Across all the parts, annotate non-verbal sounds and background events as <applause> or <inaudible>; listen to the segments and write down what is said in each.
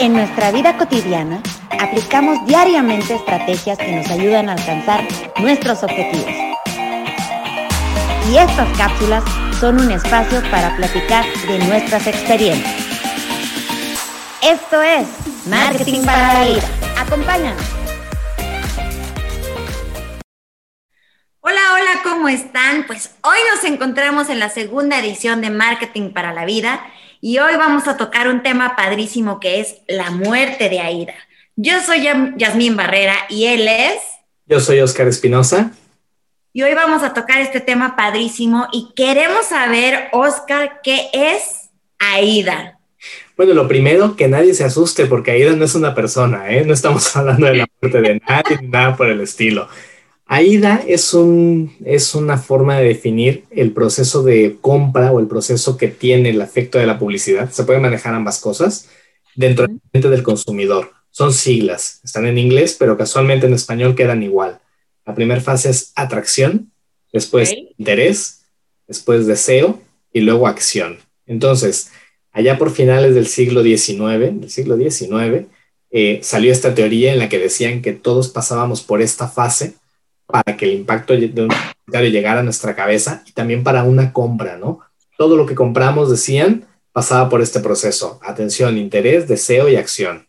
En nuestra vida cotidiana, aplicamos diariamente estrategias que nos ayudan a alcanzar nuestros objetivos. Y estas cápsulas son un espacio para platicar de nuestras experiencias. Esto es Marketing para la Vida. Acompáñanos. Hola, hola, ¿cómo están? Pues hoy nos encontramos en la segunda edición de Marketing para la Vida y hoy vamos a tocar un tema padrísimo que es la muerte de Aida. Yo soy Yasmín Barrera y él es... Yo soy Oscar Espinosa. Y hoy vamos a tocar este tema padrísimo y queremos saber, Oscar, ¿qué es Aida? Bueno, lo primero, que nadie se asuste porque Aida no es una persona, ¿eh? No estamos <laughs> hablando de la muerte de nadie ni nada por el estilo. AIDA es, un, es una forma de definir el proceso de compra o el proceso que tiene el efecto de la publicidad. Se pueden manejar ambas cosas dentro del consumidor. Son siglas, están en inglés, pero casualmente en español quedan igual. La primera fase es atracción, después interés, después deseo y luego acción. Entonces, allá por finales del siglo XIX, del siglo XIX, eh, salió esta teoría en la que decían que todos pasábamos por esta fase para que el impacto de un comentario llegara a nuestra cabeza y también para una compra, ¿no? Todo lo que compramos, decían, pasaba por este proceso. Atención, interés, deseo y acción.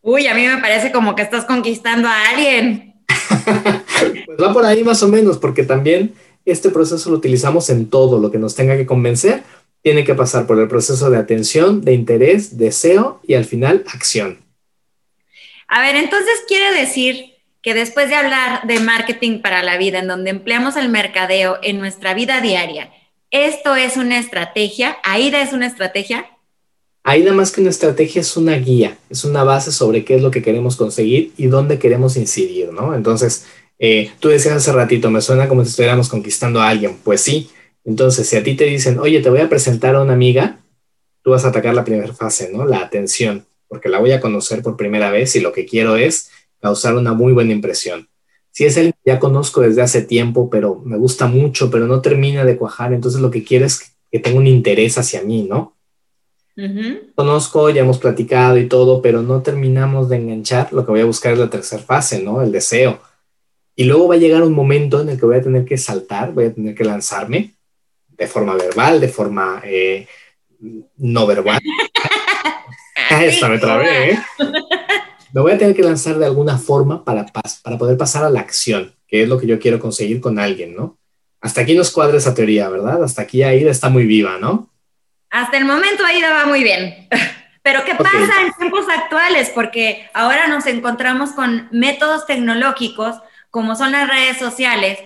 Uy, a mí me parece como que estás conquistando a alguien. <laughs> pues va por ahí más o menos, porque también este proceso lo utilizamos en todo lo que nos tenga que convencer. Tiene que pasar por el proceso de atención, de interés, deseo y al final acción. A ver, entonces quiere decir que después de hablar de marketing para la vida, en donde empleamos el mercadeo en nuestra vida diaria, ¿esto es una estrategia? ¿AIDA es una estrategia? AIDA más que una estrategia es una guía, es una base sobre qué es lo que queremos conseguir y dónde queremos incidir, ¿no? Entonces, eh, tú decías hace ratito, me suena como si estuviéramos conquistando a alguien. Pues sí. Entonces, si a ti te dicen, oye, te voy a presentar a una amiga, tú vas a atacar la primera fase, ¿no? La atención, porque la voy a conocer por primera vez y lo que quiero es causar una muy buena impresión. Si es el que ya conozco desde hace tiempo, pero me gusta mucho, pero no termina de cuajar, entonces lo que quiero es que tenga un interés hacia mí, ¿no? Conozco, ya hemos platicado y todo, pero no terminamos de enganchar. Lo que voy a buscar es la tercera fase, ¿no? El deseo. Y luego va a llegar un momento en el que voy a tener que saltar, voy a tener que lanzarme de forma verbal, de forma eh, no verbal. <laughs> <laughs> Esta me trabé, ¿eh? Me voy a tener que lanzar de alguna forma para, para poder pasar a la acción, que es lo que yo quiero conseguir con alguien, ¿no? Hasta aquí nos cuadra esa teoría, ¿verdad? Hasta aquí Aida está muy viva, ¿no? Hasta el momento Aida va muy bien. <laughs> Pero ¿qué pasa en tiempos actuales? Porque ahora nos encontramos con métodos tecnológicos, como son las redes sociales,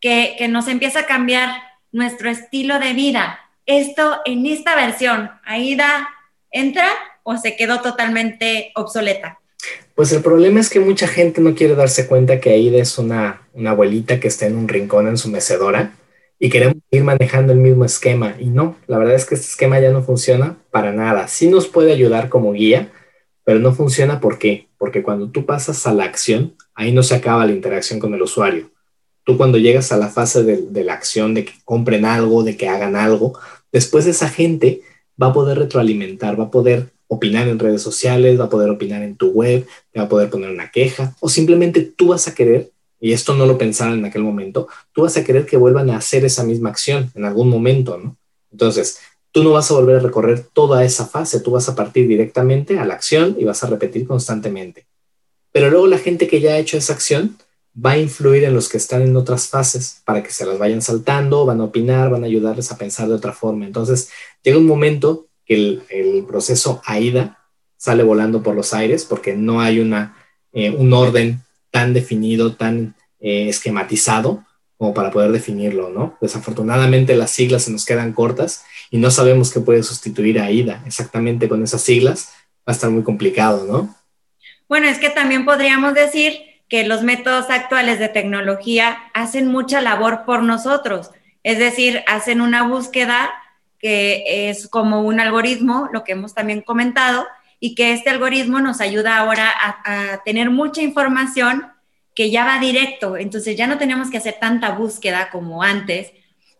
que, que nos empieza a cambiar nuestro estilo de vida. Esto en esta versión, ¿Aida entra o se quedó totalmente obsoleta? Pues el problema es que mucha gente no quiere darse cuenta que Aida es una, abuelita que está en un rincón en su mecedora y queremos ir manejando el mismo esquema. Y no, la verdad es que este esquema ya no funciona para nada. Sí nos puede ayudar como guía, pero no funciona ¿por qué? Porque cuando tú pasas a la acción, ahí no se acaba la interacción con el usuario. Tú cuando llegas a la fase de la acción, de que compren algo, de que hagan algo, después esa gente va a poder retroalimentar, va a poder opinar en redes sociales, va a poder opinar en tu web, va a poder poner una queja o simplemente tú vas a querer, y esto no lo pensaron en aquel momento, tú vas a querer que vuelvan a hacer esa misma acción en algún momento, ¿no? Entonces, tú no vas a volver a recorrer toda esa fase, tú vas a partir directamente a la acción y vas a repetir constantemente. Pero luego la gente que ya ha hecho esa acción va a influir en los que están en otras fases para que se las vayan saltando, van a opinar, van a ayudarles a pensar de otra forma. Entonces, llega un momento el, proceso AIDA sale volando por los aires porque no hay una, eh, un orden tan definido, tan eh, esquematizado como para poder definirlo, ¿no? Desafortunadamente las siglas se nos quedan cortas y no sabemos qué puede sustituir a AIDA. Exactamente con esas siglas va a estar muy complicado, ¿no? Bueno, es que también podríamos decir que los métodos actuales de tecnología hacen mucha labor por nosotros, es decir, hacen una búsqueda que es como un algoritmo, lo que hemos también comentado, y que este algoritmo nos ayuda ahora a, tener mucha información que ya va directo, entonces ya no tenemos que hacer tanta búsqueda como antes,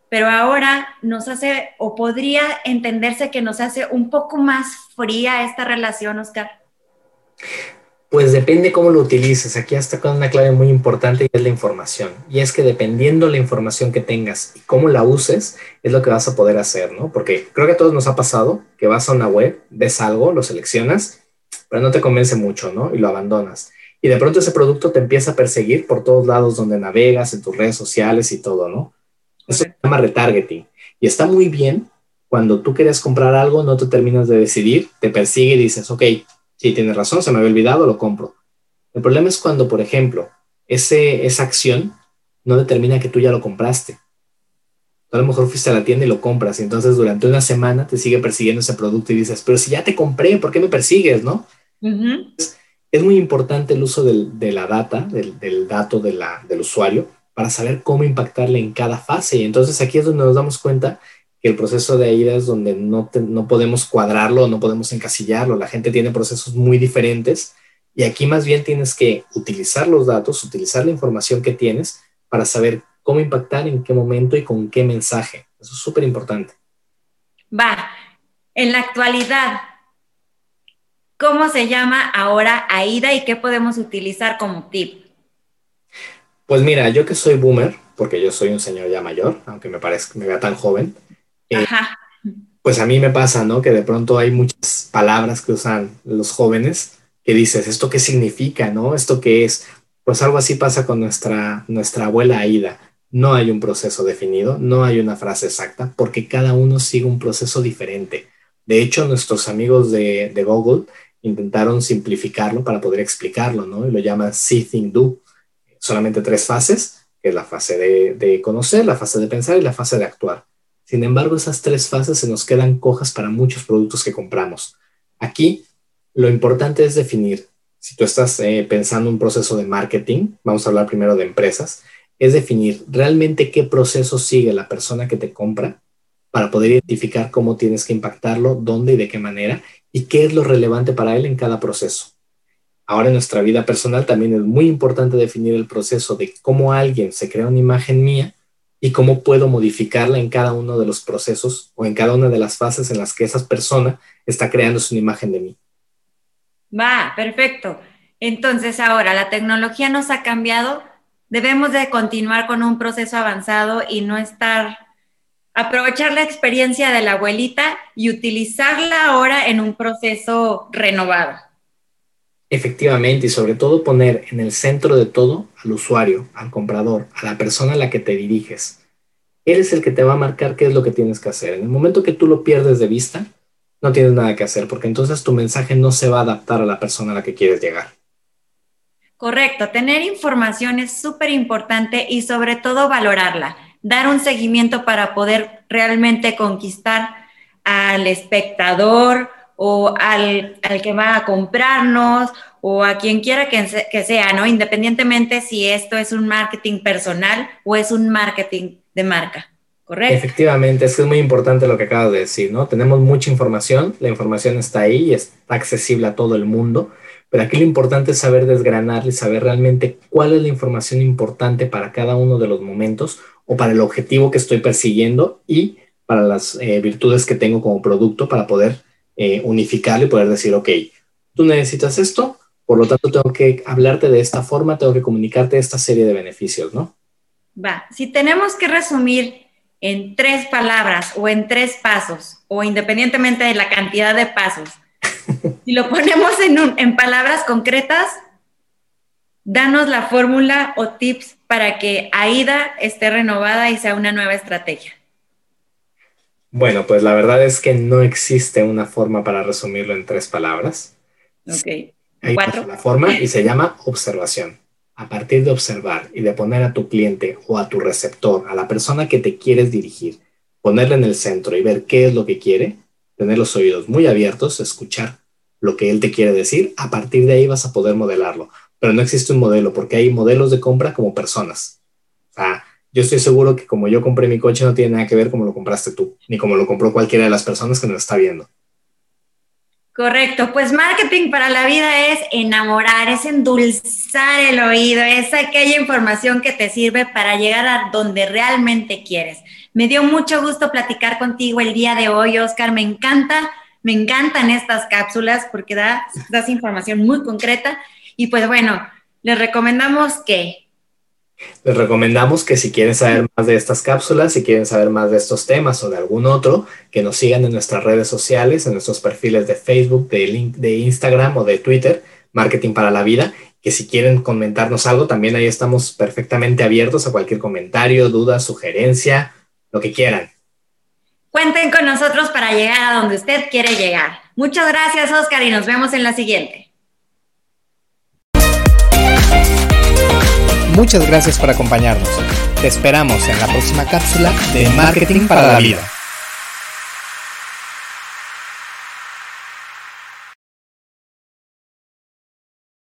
pero ahora nos hace, o podría entenderse que nos hace un poco más fría esta relación, Oscar. Pues depende cómo lo utilices. Aquí hasta con una clave muy importante y es la información. Y es que dependiendo la información que tengas y cómo la uses, es lo que vas a poder hacer, ¿no? Porque creo que a todos nos ha pasado que vas a una web, ves algo, lo seleccionas, pero no te convence mucho, ¿no? Y lo abandonas. Y de pronto ese producto te empieza a perseguir por todos lados donde navegas, en tus redes sociales y todo, ¿no? Eso se llama retargeting. Y está muy bien cuando tú quieres comprar algo, no te terminas de decidir, te persigue y dices, ok, sí, tienes razón, se me había olvidado, lo compro. El problema es cuando, por ejemplo, ese, esa acción no determina que tú ya lo compraste. a lo mejor fuiste a la tienda y lo compras y entonces durante una semana te sigue persiguiendo ese producto y dices, pero si ya te compré, ¿por qué me persigues? ¿No? es, muy importante el uso de la data, del, del dato de la, del usuario, para saber cómo impactarle en cada fase. Y entonces aquí es donde nos damos cuenta que el proceso de AIDA es donde no, no podemos cuadrarlo, no podemos encasillarlo. La gente tiene procesos muy diferentes y aquí más bien tienes que utilizar los datos, utilizar la información que tienes para saber cómo impactar, en qué momento y con qué mensaje. Eso es súper importante. Va, en la actualidad, ¿cómo se llama ahora AIDA y qué podemos utilizar como tip? Pues mira, yo que soy boomer, porque yo soy un señor ya mayor, aunque me parezca, me vea tan joven, eh, pues a mí me pasa, ¿no? Que de pronto hay muchas palabras que usan los jóvenes que dices, ¿esto qué significa, no? ¿Esto qué es? Pues algo así pasa con nuestra, nuestra abuela Aida. No hay un proceso definido, no hay una frase exacta, porque cada uno sigue un proceso diferente. De hecho, nuestros amigos de, de Google intentaron simplificarlo para poder explicarlo, ¿no? Y lo llaman See, Think, Do solamente tres fases, que es la fase de, conocer, la fase de pensar y la fase de actuar. Sin embargo, esas tres fases se nos quedan cojas para muchos productos que compramos. Aquí, lo importante es definir, si tú estás eh, pensando un proceso de marketing, vamos a hablar primero de empresas, es definir realmente qué proceso sigue la persona que te compra para poder identificar cómo tienes que impactarlo, dónde y de qué manera, y qué es lo relevante para él en cada proceso. Ahora en nuestra vida personal también es muy importante definir el proceso de cómo alguien se crea una imagen mía y cómo puedo modificarla en cada uno de los procesos o en cada una de las fases en las que esa persona está creando su imagen de mí. Va, perfecto. Entonces ahora la tecnología nos ha cambiado, debemos de continuar con un proceso avanzado y no estar, aprovechar la experiencia de la abuelita y utilizarla ahora en un proceso renovado. Efectivamente, y sobre todo poner en el centro de todo al usuario, al comprador, a la persona a la que te diriges. Él es el que te va a marcar qué es lo que tienes que hacer. En el momento que tú lo pierdes de vista, no tienes nada que hacer, porque entonces tu mensaje no se va a adaptar a la persona a la que quieres llegar. Correcto, tener información es súper importante y sobre todo valorarla, dar un seguimiento para poder realmente conquistar al espectador o al, que va a comprarnos o a quien quiera que, que, sea, ¿no? Independientemente si esto es un marketing personal o es un marketing de marca, ¿correcto? Efectivamente, es que es muy importante lo que acabas de decir, ¿no? Tenemos mucha información, la información está ahí y está accesible a todo el mundo, pero aquí lo importante es saber desgranar y saber realmente cuál es la información importante para cada uno de los momentos o para el objetivo que estoy persiguiendo y para las eh, virtudes que tengo como producto para poder eh, unificarlo y poder decir, ok, tú necesitas esto, por lo tanto tengo que hablarte de esta forma, tengo que comunicarte esta serie de beneficios, ¿no? Va, si tenemos que resumir en tres palabras o en tres pasos, o independientemente de la cantidad de pasos, <laughs> si lo ponemos en, en palabras concretas, danos la fórmula o tips para que AIDA esté renovada y sea una nueva estrategia. Bueno, pues la verdad es que no existe una forma para resumirlo en tres palabras. Ok. Hay una forma y se llama observación. A partir de observar y de poner a tu cliente o a tu receptor, a la persona que te quieres dirigir, ponerle en el centro y ver qué es lo que quiere, tener los oídos muy abiertos, escuchar lo que él te quiere decir, a partir de ahí vas a poder modelarlo. Pero no existe un modelo porque hay modelos de compra como personas. O sea, yo estoy seguro que como yo compré mi coche no tiene nada que ver como lo compraste tú, ni como lo compró cualquiera de las personas que nos está viendo. Correcto, pues marketing para la vida es enamorar, es endulzar el oído, es aquella información que te sirve para llegar a donde realmente quieres. Me dio mucho gusto platicar contigo el día de hoy, Oscar, me encanta, me encantan estas cápsulas porque das, das información muy concreta y pues bueno, les recomendamos que les recomendamos que si quieren saber más de estas cápsulas, si quieren saber más de estos temas o de algún otro, que nos sigan en nuestras redes sociales, en nuestros perfiles de Facebook, de, de Instagram o de Twitter, Marketing para la Vida, que si quieren comentarnos algo, también ahí estamos perfectamente abiertos a cualquier comentario, duda, sugerencia, lo que quieran. Cuenten con nosotros para llegar a donde usted quiere llegar. Muchas gracias, Oscar, y nos vemos en la siguiente. Muchas gracias por acompañarnos. Te esperamos en la próxima cápsula de Marketing para la Vida.